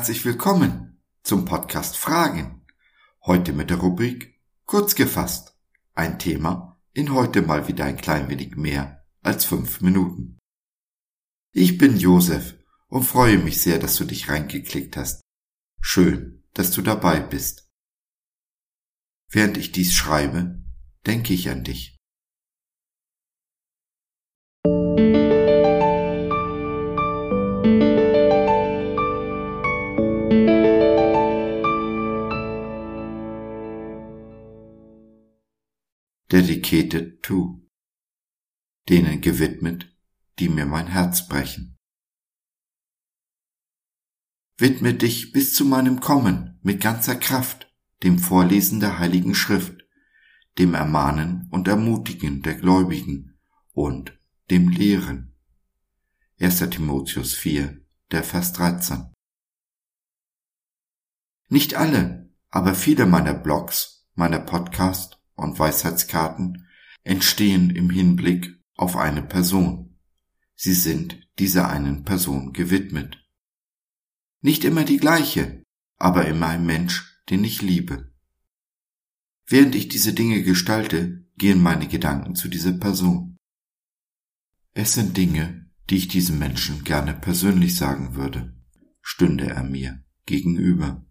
Herzlich willkommen zum Podcast Fragen. Heute mit der Rubrik Kurz gefasst. Ein Thema in heute mal wieder ein klein wenig mehr als fünf Minuten. Ich bin Josef und freue mich sehr, dass du dich reingeklickt hast. Schön, dass du dabei bist. Während ich dies schreibe, denke ich an dich. Dedicated to, denen gewidmet, die mir mein Herz brechen. Widme dich bis zu meinem Kommen mit ganzer Kraft dem Vorlesen der Heiligen Schrift, dem Ermahnen und Ermutigen der Gläubigen und dem Lehren. 1. Timotheus 4, der Vers 13. Nicht alle, aber viele meiner Blogs, meiner Podcasts und Weisheitskarten entstehen im Hinblick auf eine Person. Sie sind dieser einen Person gewidmet. Nicht immer die gleiche, aber immer ein Mensch, den ich liebe. Während ich diese Dinge gestalte, gehen meine Gedanken zu dieser Person. Es sind Dinge, die ich diesem Menschen gerne persönlich sagen würde, stünde er mir gegenüber.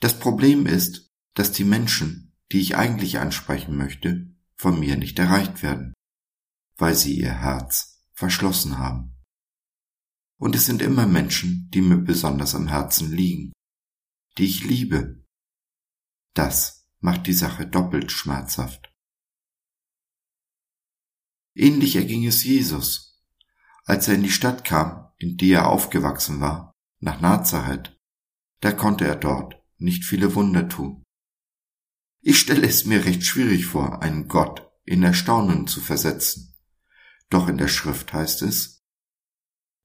Das Problem ist, dass die Menschen, die ich eigentlich ansprechen möchte, von mir nicht erreicht werden, weil sie ihr Herz verschlossen haben. Und es sind immer Menschen, die mir besonders am Herzen liegen, die ich liebe. Das macht die Sache doppelt schmerzhaft. Ähnlich erging es Jesus, als er in die Stadt kam, in die er aufgewachsen war, nach Nazareth. Da konnte er dort nicht viele Wunder tun. Ich stelle es mir recht schwierig vor, einen Gott in Erstaunen zu versetzen. Doch in der Schrift heißt es,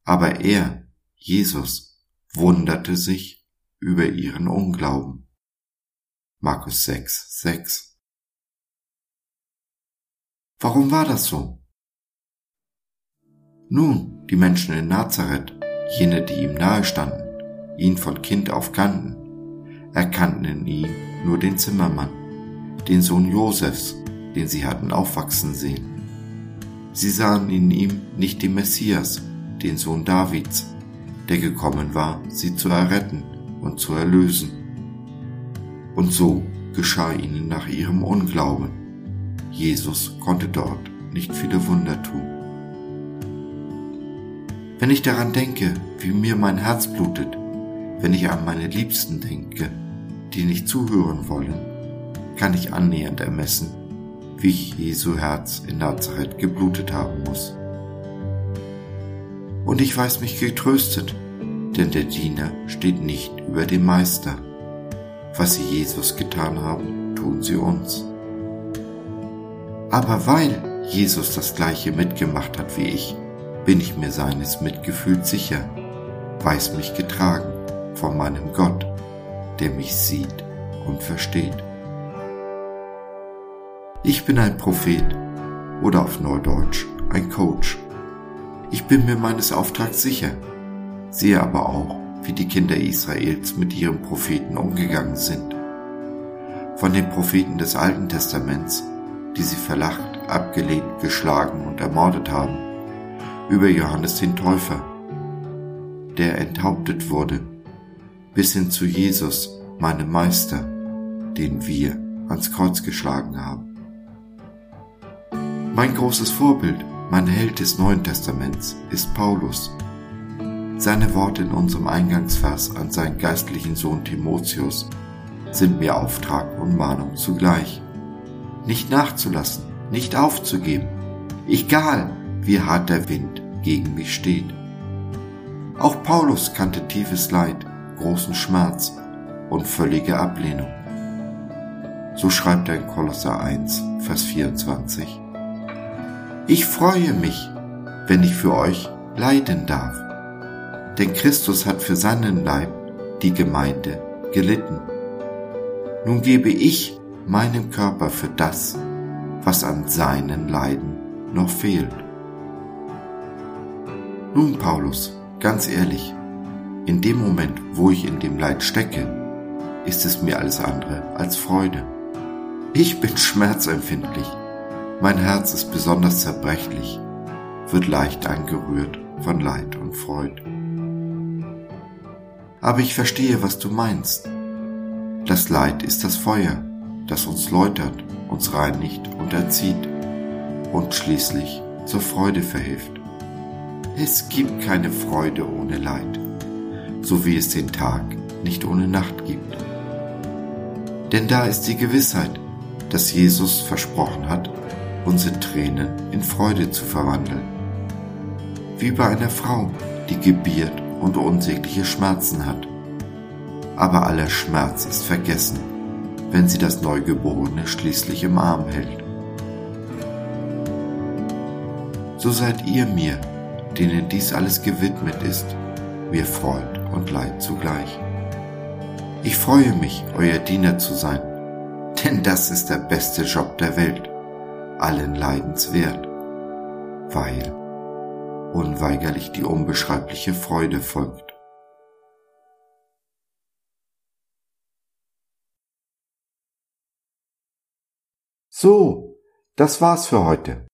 aber er, Jesus, wunderte sich über ihren Unglauben. Markus 6, 6. Warum war das so? Nun, die Menschen in Nazareth, jene, die ihm nahestanden, ihn von Kind auf kannten, erkannten in ihm nur den Zimmermann den Sohn Josefs, den sie hatten aufwachsen sehen. Sie sahen in ihm nicht den Messias, den Sohn Davids, der gekommen war, sie zu erretten und zu erlösen. Und so geschah ihnen nach ihrem Unglauben. Jesus konnte dort nicht viele Wunder tun. Wenn ich daran denke, wie mir mein Herz blutet, wenn ich an meine Liebsten denke, die nicht zuhören wollen, kann ich annähernd ermessen, wie Jesu Herz in Nazareth geblutet haben muss. Und ich weiß mich getröstet, denn der Diener steht nicht über dem Meister. Was sie Jesus getan haben, tun sie uns. Aber weil Jesus das gleiche mitgemacht hat wie ich, bin ich mir seines Mitgefühls sicher, weiß mich getragen von meinem Gott, der mich sieht und versteht. Ich bin ein Prophet oder auf Neudeutsch ein Coach. Ich bin mir meines Auftrags sicher, sehe aber auch, wie die Kinder Israels mit ihren Propheten umgegangen sind. Von den Propheten des Alten Testaments, die sie verlacht, abgelehnt, geschlagen und ermordet haben, über Johannes den Täufer, der enthauptet wurde, bis hin zu Jesus, meinem Meister, den wir ans Kreuz geschlagen haben. Mein großes Vorbild, mein Held des Neuen Testaments ist Paulus. Seine Worte in unserem Eingangsvers an seinen geistlichen Sohn Timotheus sind mir Auftrag und Mahnung zugleich. Nicht nachzulassen, nicht aufzugeben, egal wie hart der Wind gegen mich steht. Auch Paulus kannte tiefes Leid, großen Schmerz und völlige Ablehnung. So schreibt er in Kolosser 1, Vers 24. Ich freue mich, wenn ich für euch leiden darf. Denn Christus hat für seinen Leib, die Gemeinde, gelitten. Nun gebe ich meinem Körper für das, was an seinen Leiden noch fehlt. Nun, Paulus, ganz ehrlich, In dem Moment, wo ich in dem Leid stecke, ist es mir alles andere als Freude. Ich bin schmerzempfindlich. Mein Herz ist besonders zerbrechlich, wird leicht angerührt von Leid und Freude. Aber ich verstehe, was du meinst. Das Leid ist das Feuer, das uns läutert, uns reinigt und erzieht und schließlich zur Freude verhilft. Es gibt keine Freude ohne Leid, so wie es den Tag nicht ohne Nacht gibt. Denn da ist die Gewissheit, dass Jesus versprochen hat, unsere Tränen in Freude zu verwandeln. Wie bei einer Frau, die gebiert und unsägliche Schmerzen hat. Aber aller Schmerz ist vergessen, wenn sie das Neugeborene schließlich im Arm hält. So seid ihr mir, denen dies alles gewidmet ist, mir Freud und Leid zugleich. Ich freue mich, euer Diener zu sein, denn das ist der beste Job der Welt, allen Leidens wert, weil unweigerlich die unbeschreibliche Freude folgt. So, das war's für heute.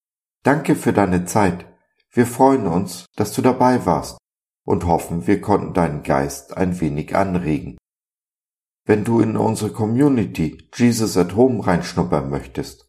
Danke für deine Zeit. Wir freuen uns, dass du dabei warst und hoffen, wir konnten deinen Geist ein wenig anregen. Wenn du in unsere Community Jesus at Home reinschnuppern möchtest,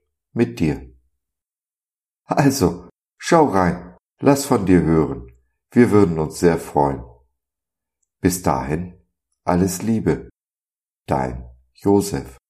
mit dir. Also, schau rein, lass von dir hören. Wir würden uns sehr freuen. Bis dahin, alles Liebe. Dein Josef.